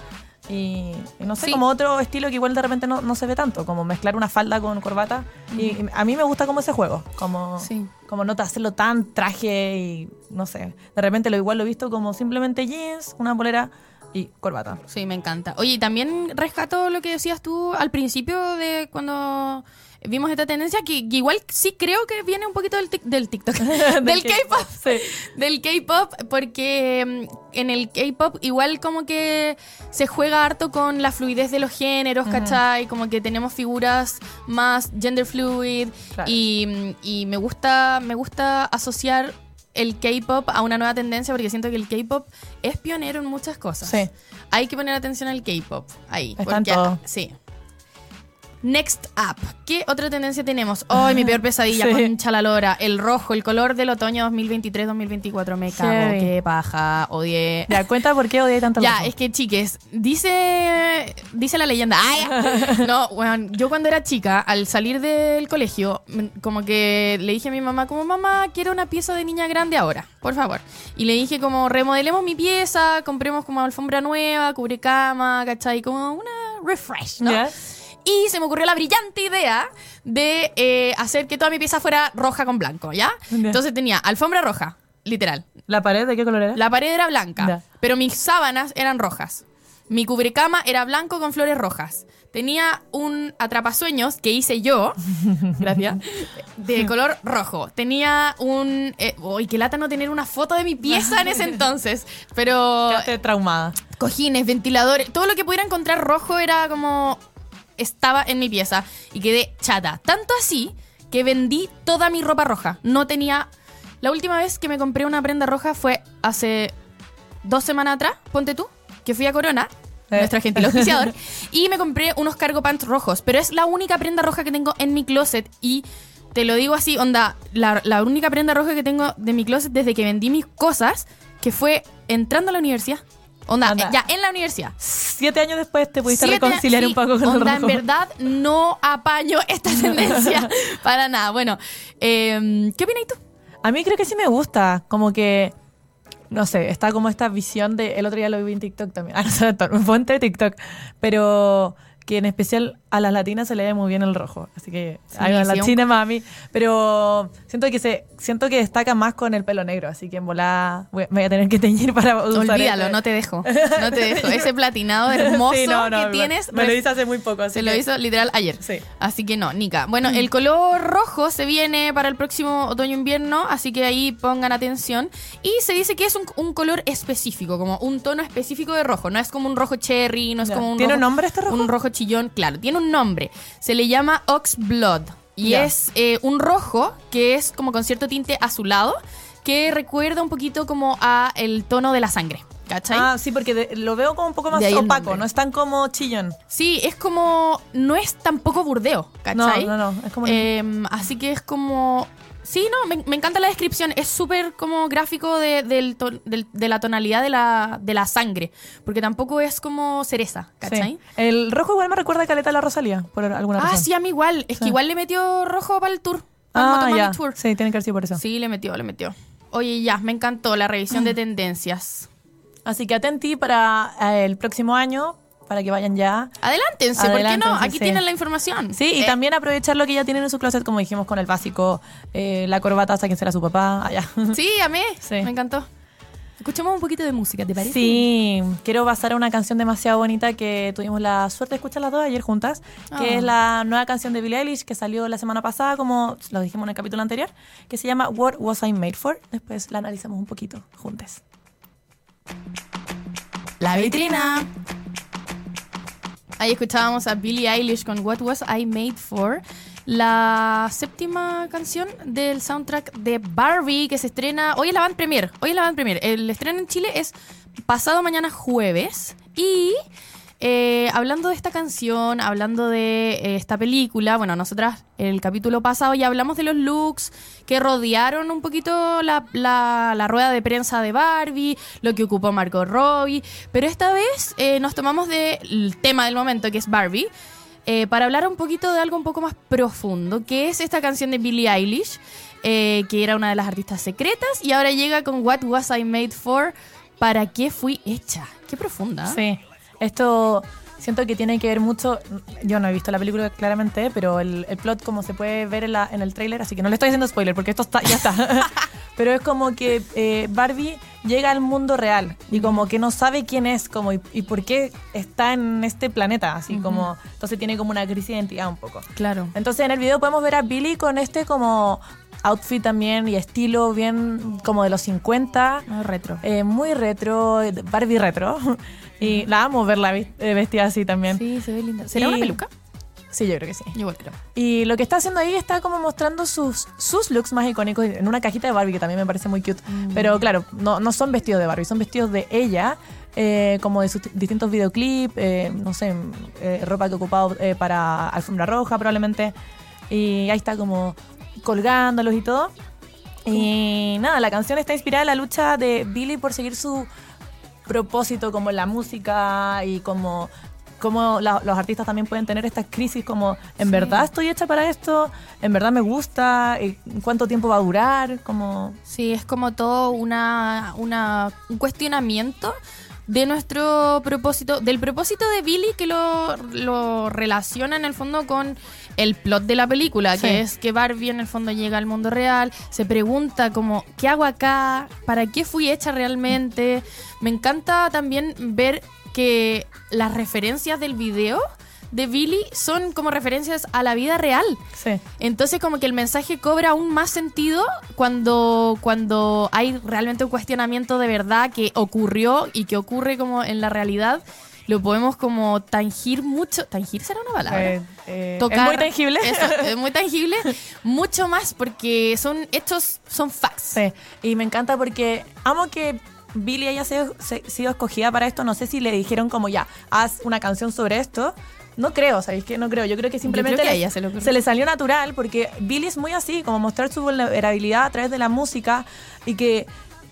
Y, y no sé, Sí. como otro estilo que igual de repente no, no se ve tanto, como mezclar una falda con corbata. Y, y a mí me gusta como ese juego, como, Sí. como no hacerlo tan traje y no sé. De repente lo igual lo he visto como simplemente jeans, una polera y corbata. Sí, me encanta. Oye, y también rescato lo que decías tú al principio de cuando vimos esta tendencia que, que igual sí creo que viene un poquito del, tic- del TikTok, [laughs] del K-pop. Sí. Del K-pop, porque mm, en el K-pop igual como que se juega harto con la fluidez de los géneros, ¿cachai? Como que tenemos figuras más gender fluid Claro. y, mm, y me gusta me gusta asociar el K-pop a una nueva tendencia porque siento que el K-pop es pionero en muchas cosas. Sí. Hay que poner atención al K-pop ahí. Está en porque- todo. Sí. Next up. ¿Qué otra tendencia tenemos? ¡Ay, mi peor pesadilla! Sí. Concha la lora. El rojo, el color del otoño 2023-2024. Me cago. Heavy. Qué paja. Odié. Ya, cuenta por qué odié tanto el Ya, rojo. es que chiques, dice dice la leyenda. ¡Ay! [laughs] No, bueno, yo cuando era chica, al salir del colegio, como que le dije a mi mamá, como mamá, quiero una pieza de niña grande ahora, por favor. Y le dije como remodelemos mi pieza, compremos como alfombra nueva, cubre cama, ¿cachai? Como una refresh, ¿no? Y se me ocurrió la brillante idea de eh, hacer que toda mi pieza fuera roja con blanco, ¿ya? Entonces tenía alfombra roja, literal. ¿La pared de qué color era? La pared era blanca, pero mis sábanas eran rojas. Mi cubrecama era blanco con flores rojas. Tenía un atrapasueños que hice yo, [laughs] gracias, de color rojo. Tenía un... Eh, uy, qué lata no tener una foto de mi pieza en ese [laughs] entonces. Pero Quedaste traumada. cojines, ventiladores, todo lo que pudiera encontrar rojo era como estaba en mi pieza y quedé chata. Tanto así que vendí toda mi ropa roja. No tenía... La última vez que me compré una prenda roja fue hace dos semanas atrás, ponte tú, que fui a Corona, Eh. nuestra gentil auspiciador, [laughs] y me compré unos cargo pants rojos. Pero es la única prenda roja que tengo en mi closet y... Te lo digo así, onda, la, la única prenda roja que tengo de mi closet desde que vendí mis cosas, que fue entrando a la universidad. Onda, ya, en la universidad. Siete años después te pudiste Siete- reconciliar sí, un poco con onda, el rojo. en verdad no apaño [laughs] esta tendencia [laughs] para nada. Bueno, eh, ¿qué opinas tú? A mí creo que sí me gusta, como que, no sé, está como esta visión de, el otro día lo vi en TikTok también, [laughs] ah, no sé, fuente de TikTok, pero que en especial a las latinas se le ve muy bien el rojo, así que Sí, hay una sí, latina mami, pero siento que se siento que destaca más con el pelo negro, así que en volada voy, me voy a tener que teñir para usar Olvídalo, este. no te dejo. [laughs] No te dejo. Ese platinado hermoso Sí, no, no, que tienes. Me lo hice hace muy poco, así Se lo que- hizo literal ayer. Sí. Así que no, Nika. Bueno, el color rojo se viene para el próximo otoño-invierno, así que ahí pongan atención. Y se dice que es un, un color específico, como un tono específico de rojo. No es como un rojo cherry, no es Ya. como un ¿Tiene rojo- un nombre este rojo? Un rojo chillón, claro. Tiene un nombre. Se le llama Ox Blood. Y es eh, un rojo que es como con cierto tinte azulado, que recuerda un poquito como a el tono de la sangre. ¿Cachai? Ah, sí, porque de- lo veo como un poco más opaco, no es tan como chillón. Sí, es como. No es tampoco burdeo, ¿cachai? No, no, no, es como- Em, así que es como. Sí, no, me, me encanta la descripción. Es súper como gráfico de, del del- de la tonalidad de la, de la sangre. Porque tampoco es como cereza, ¿cachai? Sí. El rojo igual me recuerda a Caleta a la Rosalía, por alguna Ah, razón. sí, a mí igual. Es Sí. que igual le metió rojo para el tour. Para Ah, ya. Tour. Sí, tiene que haber sido por eso. Sí, le metió, le metió. Oye, ya, me encantó la revisión de tendencias. Así que atenti para eh, el próximo año, para que vayan ya. Adelántense, ¿por qué no? Adelántense, Aquí sí. tienen la información. Sí, y Eh, también aprovechar lo que ya tienen en su closet, como dijimos con el básico, eh, la corbata, sáquensela a su papá, allá. [laughs] Sí, amé. Sí. Me encantó. Escuchemos un poquito de música, ¿te parece? Sí, quiero pasar a una canción demasiado bonita que tuvimos la suerte de escuchar las dos ayer juntas, que Ah. es la nueva canción de Billie Eilish que salió la semana pasada, como lo dijimos en el capítulo anterior, que se llama What Was I Made For. Después la analizamos un poquito juntas. La vitrina. Ahí escuchábamos a Billie Eilish con What Was I Made For, la séptima canción del soundtrack de Barbie que se estrena. Hoy es la van premier. Hoy es la van premier. El estreno en Chile es pasado mañana jueves. Y eh, hablando de esta canción, hablando de eh, esta película, bueno, nosotras el capítulo pasado ya hablamos de los looks que rodearon un poquito la, rueda de prensa de Barbie, lo que ocupó Margot Robbie, pero esta vez eh, nos tomamos del tema del momento que es Barbie. para hablar un poquito de algo un poco más profundo, que es esta canción de Billie Eilish, que era una de las artistas secretas, y ahora llega con What Was I Made For, ¿para qué fui hecha? Qué profunda. Sí, esto siento que tiene que ver mucho. Yo no he visto la película claramente, pero el, el plot, como se puede ver en, la- en el tráiler, así que no le estoy haciendo spoiler porque esto está, ya está. [laughs] pero es como que eh, Barbie llega al mundo real y como que no sabe quién es como y, y por qué está en este planeta, así como entonces tiene como una crisis de identidad un poco. Claro. Entonces en el video podemos ver a Billy con este como outfit también y estilo bien como de los 50. Ah, retro. eh, muy retro, Barbie retro. [laughs] Y la amo verla eh, vestida así también. Sí. Sí, se ve linda. ¿Será Y- una peluca? yo creo que sí. Igual creo. Y lo que está haciendo ahí está como mostrando sus, sus looks más icónicos en una cajita de Barbie que también me parece muy cute. Pero claro, no, no son vestidos de Barbie, son vestidos de ella, eh, como de sus distintos videoclips, eh, no sé, eh, ropa que eh, para alfombra roja probablemente. Y ahí está como colgándolos y todo. Y nada, la canción está inspirada en la lucha de Billy por seguir su propósito como la música y como como la- los artistas también pueden tener estas crisis como en verdad estoy hecha para esto, en verdad me gusta, Eh, cuánto tiempo va a durar, como Sí, es como todo una, una, un cuestionamiento de nuestro propósito, del propósito de Billy que lo, lo relaciona en el fondo con el plot de la película, Sí. que es que Barbie en el fondo llega al mundo real, se pregunta como, ¿qué hago acá? ¿Para qué fui hecha realmente? Me encanta también ver que las referencias del video de Billy son como referencias a la vida real. sí. Entonces como que el mensaje cobra aún más sentido cuando, cuando hay realmente un cuestionamiento de verdad que ocurrió y que ocurre como en la realidad. Lo podemos como tangir mucho. ¿Tangir será una palabra? Eh, eh, Tocar- es muy tangible. Eso, [laughs] es muy tangible. mucho más porque son hechos, son facts. Sí, y me encanta porque amo que Billy haya sido, sido escogida para esto. No sé si le dijeron como ya, haz una canción sobre esto. No creo, ¿sabéis que No creo. Yo creo que simplemente creo que a le- se le salió natural porque Billy es muy así, como mostrar su vulnerabilidad a través de la música y que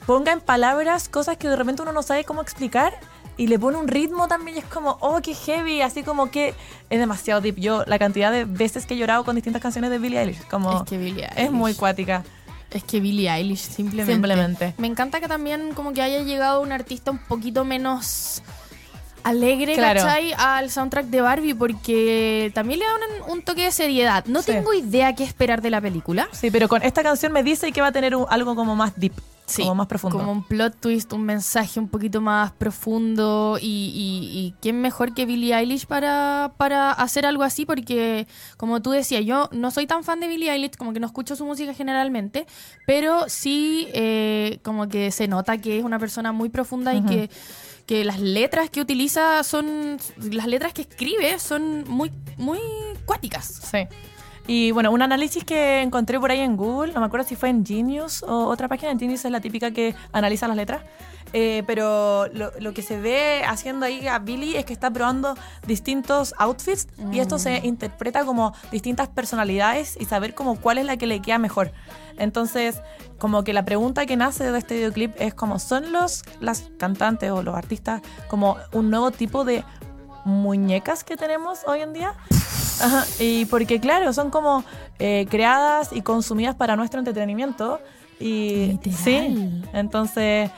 ponga en palabras cosas que de repente uno no sabe cómo explicar y le pone un ritmo también y es como, oh, qué heavy, así como que es demasiado deep. Yo, la cantidad de veces que he llorado con distintas canciones de Billie Eilish, como Es que Billie es muy cuática. Es que Billie Eilish, simplemente. Simplemente. Me encanta que también como que haya llegado un artista un poquito menos alegre, Claro. ¿cachai? Al soundtrack de Barbie porque también le da un, un toque de seriedad. No Sí. tengo idea qué esperar de la película. Sí, pero con esta canción me dice que va a tener un- algo como más deep, como más profundo. Como un plot twist, un mensaje un poquito más profundo y, y- y quién mejor que Billie Eilish para, para hacer algo así porque como tú decías, yo no soy tan fan de Billie Eilish, como que no escucho su música generalmente, pero sí eh, como que se nota que es una persona muy profunda y que, que las letras que utiliza son, las letras que escribe son muy, muy cuáticas. Sí. Y bueno, un análisis que encontré por ahí en Google, no me acuerdo si fue en Genius o otra página, en Genius es la típica que analiza las letras, Eh, pero lo, lo que se ve haciendo ahí a Billy es que está probando distintos outfits y esto se interpreta como distintas personalidades y saber como cuál es la que le queda mejor. Entonces, como que la pregunta que nace de este videoclip es como, ¿son los las cantantes o los artistas como un nuevo tipo de muñecas que tenemos hoy en día? Ajá, y porque claro, son como eh, creadas y consumidas para nuestro entretenimiento. Y Literal. sí, entonces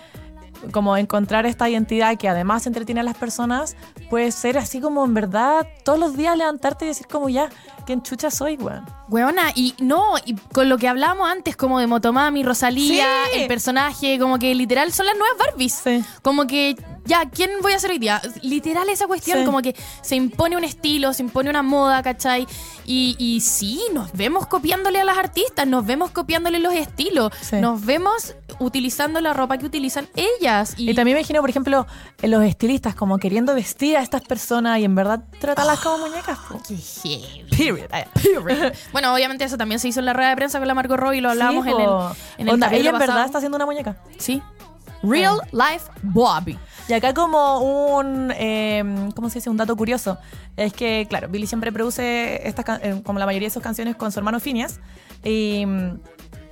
como encontrar esta identidad que además entretiene a las personas, puede ser así como en verdad todos los días levantarte y decir como ya, ¿quién chucha soy, weón? Weona, y no, y con lo que hablábamos antes, como de Motomami, Rosalía, Sí. el personaje, como que literal son las nuevas Barbies. Sí. Como que, ya, ¿quién voy a ser hoy día? Literal esa cuestión, Sí. como que se impone un estilo, se impone una moda, ¿cachai? Y, y sí, nos vemos copiándole a las artistas, nos vemos copiándole los estilos, nos vemos utilizando la ropa que utilizan ellas. Y, Y también me imagino, por ejemplo, los estilistas como queriendo vestir a estas personas y en verdad tratarlas como muñecas. po. Qué heavy. Period. Ah, [laughs] Bueno, obviamente eso también se hizo en la rueda de prensa con la Margot Robbie, lo hablábamos Sí, en el, en el Onda, capítulo ella en verdad está haciendo una muñeca. Sí. Real Life Bobby. Y acá como un, eh, ¿cómo se dice? Un dato curioso. Es que, claro, Billy siempre produce, estas eh, como la mayoría de sus canciones, con su hermano Phineas. Y, mm,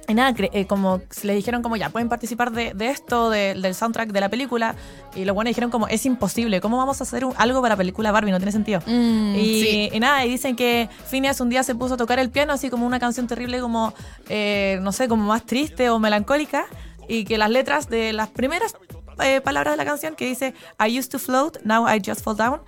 y nada, eh, como le dijeron como ya, pueden participar de, de esto, de- del soundtrack de la película. Y los buenos dijeron como, es imposible, ¿cómo vamos a hacer un- algo para la película Barbie? No tiene sentido. Mm, y, sí. y nada, y dicen que Phineas un día se puso a tocar el piano así como una canción terrible como, eh, no sé, como más triste o melancólica. Y que las letras de las primeras eh, palabras de la canción que dice I used to float, now I just fall down.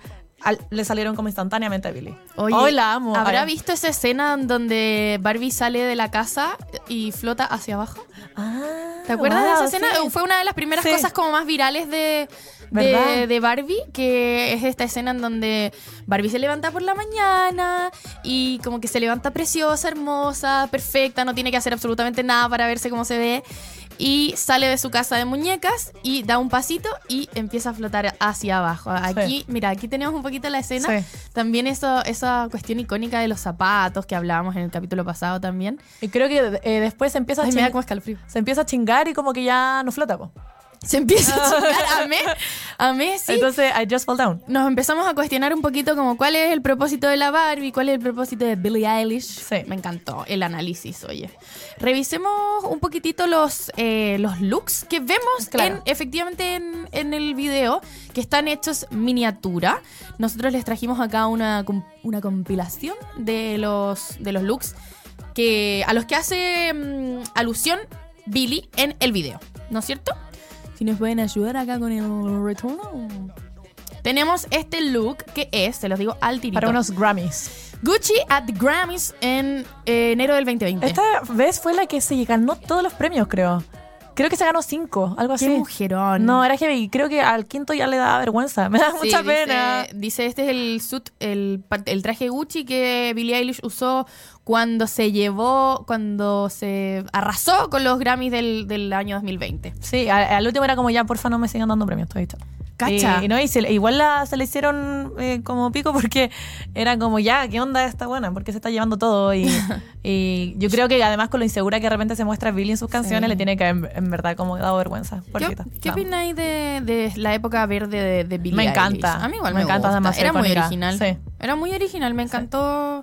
Al- le salieron como instantáneamente a Billy. Oye, Hoy la amo. ¿Habrá visto esa escena donde Barbie sale de la casa y flota hacia abajo? Ah, ¿Te acuerdas de esa escena? sí. Fue una de las primeras Sí. cosas como más virales de, ¿Verdad? de, de Barbie, que es esta escena en donde Barbie se levanta por la mañana y como que se levanta preciosa, hermosa, perfecta, no tiene que hacer absolutamente nada para verse cómo se ve. Y sale de su casa de muñecas y da un pasito y empieza a flotar hacia abajo. Aquí, mira, aquí tenemos un poquito la escena. Sí. También eso, esa cuestión icónica de los zapatos que hablábamos en el capítulo pasado también. Y creo que eh, después se empieza, a Ay, me da chin- como escalofrío. se empieza a chingar y como que ya no flota. po. Se empieza a chingar. Amé, amé, sí. Entonces, I just fall down. nos empezamos a cuestionar un poquito como cuál es el propósito de la Barbie, cuál es el propósito de Billie Eilish. Sí. Me encantó el análisis, oye. Revisemos un poquitito los, eh, los looks que vemos Claro. en, efectivamente en, en el video, que están hechos miniatura. Nosotros les trajimos acá una, una compilación de los, de los looks que, a los que hace mm, alusión Billy en el video, ¿no es cierto? Si nos pueden ayudar acá con el retorno. Tenemos este look que es, se los digo al tirito. Para unos Grammys. Gucci at the Grammys en eh, enero del 2020. Esta vez fue la que se ganó todos los premios, creo. Creo que se ganó cinco, algo Qué así. mujerón. No, era heavy. Creo que al quinto ya le da vergüenza. [laughs] Me da Sí, mucha dice- pena. Dice, este es el suit, el, el traje Gucci que Billie Eilish usó cuando se llevó, cuando se arrasó con los Grammys del, del año 2020. Sí, al, al último era como ya, porfa, no me sigan dando premios, todo esto. Cacha. Y, y no, y se- igual la, se le hicieron eh, como pico porque era como ya, ¿qué onda esta buena? Porque se está llevando todo. Y, [laughs] y yo creo que además con lo insegura que de repente se muestra Billy en sus canciones, Sí. le tiene que en, en verdad como dado vergüenza. ¿Qué, opináis de, de la época verde de, de Billie Me Eilish? encanta. A mí igual Me me, encanta, gusta. demasiado Era muy original. Sí. Era muy original. Me encantó.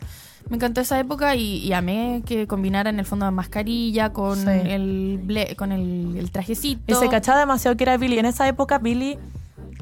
Me encantó esa época y, y amé que combinara en el fondo mascarilla con Sí. el ble- con el, el trajecito. Y se cachaba demasiado que era Billy. En esa época, Billy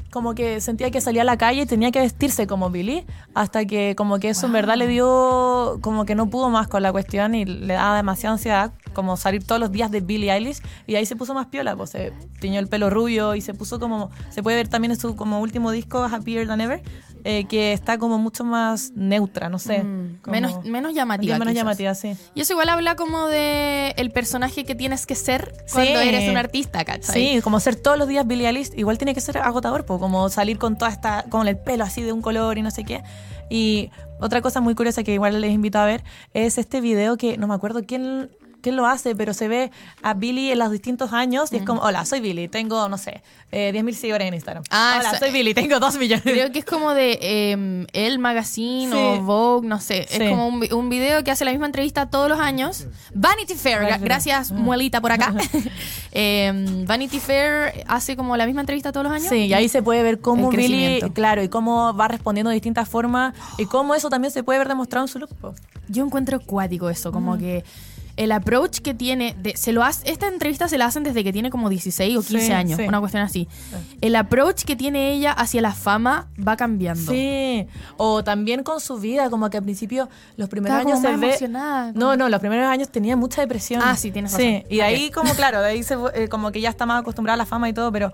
como que sentía que salía a la calle y tenía que vestirse como Billy, hasta que como que eso en verdad le dio, como que no pudo más con la cuestión y le daba demasiada ansiedad, como salir todos los días de Billie Eilish, y ahí se puso más piola, pues se tiñó el pelo rubio y se puso como, se puede ver también en su como último disco, Happier Than Ever, eh, que está como mucho más neutra, no sé. Mm, como- menos, menos llamativa. menos quizás. llamativa, sí. Y eso igual habla como de el personaje que tienes que ser cuando eres un artista, ¿cachai? Sí, como ser todos los días Billie Eilish, igual tiene que ser agotador, po, como salir con toda esta, con el pelo así de un color y no sé qué. Y otra cosa muy curiosa que igual les invito a ver es este video que no me acuerdo quién, quién lo hace, pero se ve a Billie en los distintos años y es como, hola, soy Billie, tengo, no sé, eh, 10.000 seguidores en Instagram. Ah, hola, soy Billie, tengo 2 millones. Creo que es como de eh, El Magazine Sí. o Vogue, no sé. Sí. Es como un, vi- un video que hace la misma entrevista todos los años. Vanity Fair, gracias Muelita por acá. [laughs] [laughs] Eh, Vanity Fair hace como la misma entrevista todos los años. Sí, y ahí se puede ver cómo crecimiento. claro, y cómo va respondiendo de distintas formas y cómo eso también se puede ver demostrado en su look. Yo encuentro acuático eso, como Mm. que el approach que tiene, de- se lo hace, esta entrevista se la hacen desde que tiene como 16 o 15 Sí, años, sí. una cuestión así. El approach que tiene ella hacia la fama va cambiando. Sí, o también con su vida, como que al principio, los primeros Estaba años como se más ve... emocionada, como- No, no, los primeros años tenía mucha depresión. Ah, sí, tienes Sí, razón. y de ahí como, claro, de ahí se, eh, como que ya está más acostumbrada a la fama y todo, pero,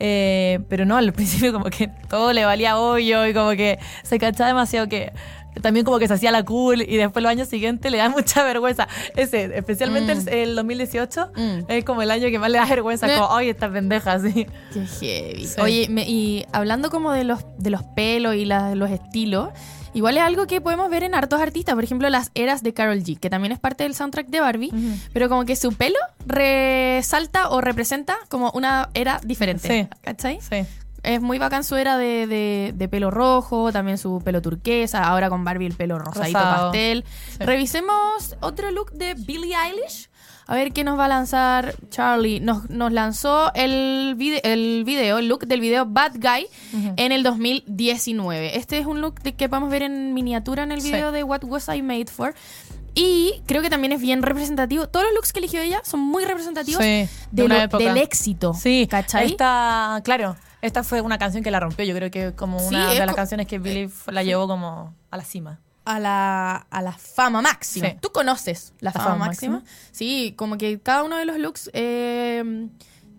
eh, pero no, al [laughs] principio como que todo le valía hoyo y como que se cachaba demasiado que... También como que se hacía la cool y después los años siguientes le da [laughs] mucha vergüenza. Ese, especialmente el, el 2018, Mm. es como el año que más le da vergüenza, como, ay, esta pendeja, sí. Qué heavy. Sí. Oye, me- y hablando como de los, de los pelos y la- los estilos, igual es algo que podemos ver en hartos artistas. Por ejemplo, las eras de Carol G, que también es parte del soundtrack de Barbie, pero como que su pelo resalta o representa como una era diferente. Sí. ¿Cachai? Sí. Es muy bacán su era de, de- de pelo rojo, también su pelo turquesa, ahora con Barbie el pelo rosadito Rosado. pastel. Sí. Revisemos otro look de Billie Eilish. A ver qué nos va a lanzar Charlie. Nos, nos lanzó el, vide- el video, el look del video Bad Guy en el 2019. Este es un look de que podemos ver en miniatura en el Sí. video de What Was I Made For. Y creo que también es bien representativo. Todos los looks que eligió ella son muy representativos Sí, de lo- del éxito. Sí, ¿cachai? Esta, claro, esta fue una canción que la rompió. Yo creo que como una de las co- canciones que Billy f- la llevó como a la cima. a la, a la fama máxima. Sí. ¿Tú conoces la, ¿La fama, fama máxima? máxima? Sí, como que cada uno de los looks eh,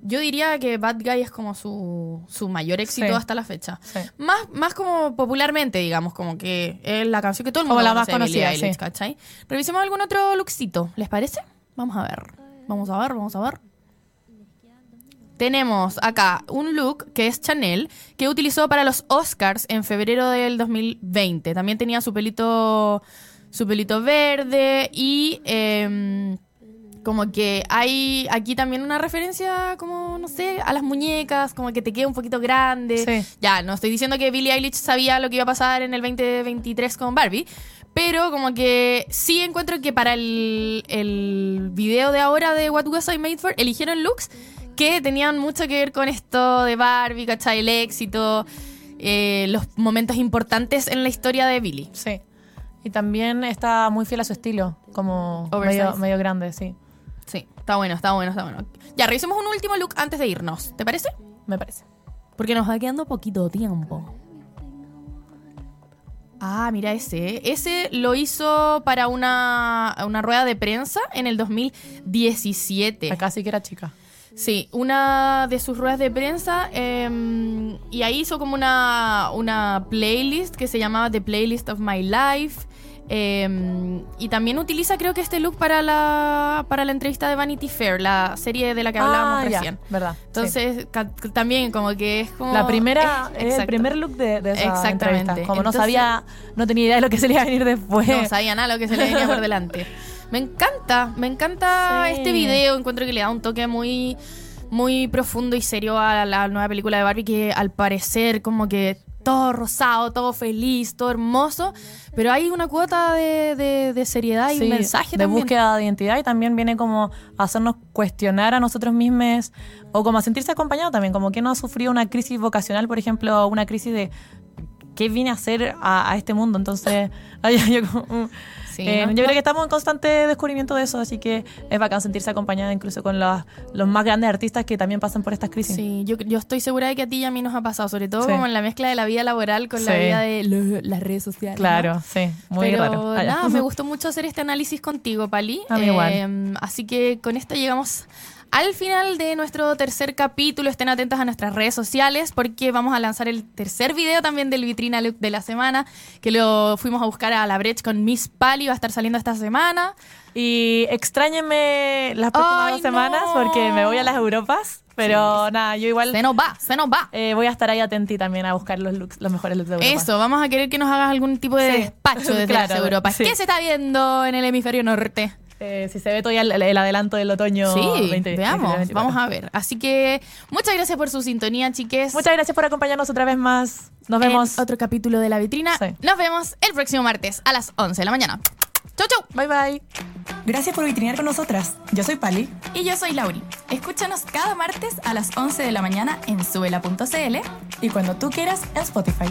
yo diría que Bad Guy es como su, su mayor éxito Sí. hasta la fecha. Sí. Más, más como popularmente, digamos, como que es la canción que todo el mundo la más conocida, Eilish, sí. ¿cachai? Revisemos algún otro lookcito, ¿les parece? Vamos a ver. Vamos a ver, vamos a ver. Tenemos acá un look que es Chanel, que utilizó para los Oscars en febrero del 2020. También tenía su pelito, su pelito verde y em, como que hay aquí también una referencia como, no sé, a las muñecas, como que te queda un poquito grande. Sí. Ya, no estoy diciendo que Billie Eilish sabía lo que iba a pasar en el 2023 con Barbie, pero como que sí encuentro que para el, el video de ahora de What Was I Made For eligieron looks que tenían mucho que ver con esto de Barbie, ¿cachai? El éxito, eh, los momentos importantes en la historia de Billie. Sí. Y también está muy fiel a su estilo, como medio, medio grande, sí, Sí, está bueno, está bueno, está bueno. Ya, revisemos un último look antes de irnos, ¿te parece? me parece. Porque nos va quedando poquito tiempo. Ah, mira ese. Ese lo hizo para una, una rueda de prensa en el 2017. Acá sí que era chica. Sí, una de sus ruedas de prensa em, y ahí hizo como una, una playlist que se llamaba The Playlist of My Life. em, y también utiliza creo que este look para la, para la entrevista de Vanity Fair, la serie de la que hablábamos Ah, ya, recién. verdad. Entonces, también como que es como... La primera, eh, es el exacto. primer look de, de esa Exactamente. entrevista. Como no sabía, no tenía idea de lo que se le iba a venir después. No sabía nada lo que se le venía por delante. [laughs] Me encanta, me encanta Sí. este video. Encuentro que le da un toque muy, muy profundo y serio a la nueva película de Barbie que al parecer como que todo rosado, todo feliz, todo hermoso, pero hay una cuota de, de- de seriedad y Sí, un mensaje de también. búsqueda de identidad y también viene como a hacernos cuestionar a nosotros mismos o como a sentirse acompañado también, como que no ha sufrido una crisis vocacional, por ejemplo, una crisis de qué vine a hacer a, a este mundo. Entonces, [laughs] ay, yo, como, mm, Sí, eh, ¿no? yo creo que estamos en constante descubrimiento de eso, así que es bacán sentirse acompañada incluso con los, los más grandes artistas que también pasan por estas crisis. Sí, yo, yo estoy segura de que a ti y a mí nos ha pasado, sobre todo Sí. como en la mezcla de la vida laboral con la Sí. vida de lo- las redes sociales. ¿no? Claro, sí, muy Pero raro. Nada, me [laughs] gustó mucho hacer este análisis contigo, Pali. A mí igual. Eh, así que con esto llegamos al final de nuestro tercer capítulo. Estén atentos a nuestras redes sociales porque vamos a lanzar el tercer video también del Vitrina Look de la semana, que lo fuimos a buscar a la Brecht con Miss Pali, va a estar saliendo esta semana. Y extrañenme las próximas dos semanas no. porque me voy a las Europas. Pero nada, yo igual Se nos va, se nos va. eh, voy a estar ahí atenti también a buscar los looks, los mejores looks de Europa. Eso, vamos a querer que nos hagas algún tipo de Sí. despacho desde [laughs] Claro, las Europas. sí. ¿Qué se está viendo en el hemisferio norte? Eh, si se ve todavía el, el adelanto del otoño Sí, 20, veamos, 2024. vamos a ver. Así que muchas gracias por su sintonía, chiques. Muchas gracias por acompañarnos otra vez más. Nos vemos. en otro capítulo de La Vitrina. Sí. Nos vemos el próximo martes a las 11 de la mañana. Chau, chau. Bye bye. Gracias por vitrinear con nosotras. Yo soy Pali. Y yo soy Lauri. Escúchanos cada martes a las 11 de la mañana en subela.cl. Y cuando tú quieras, en Spotify.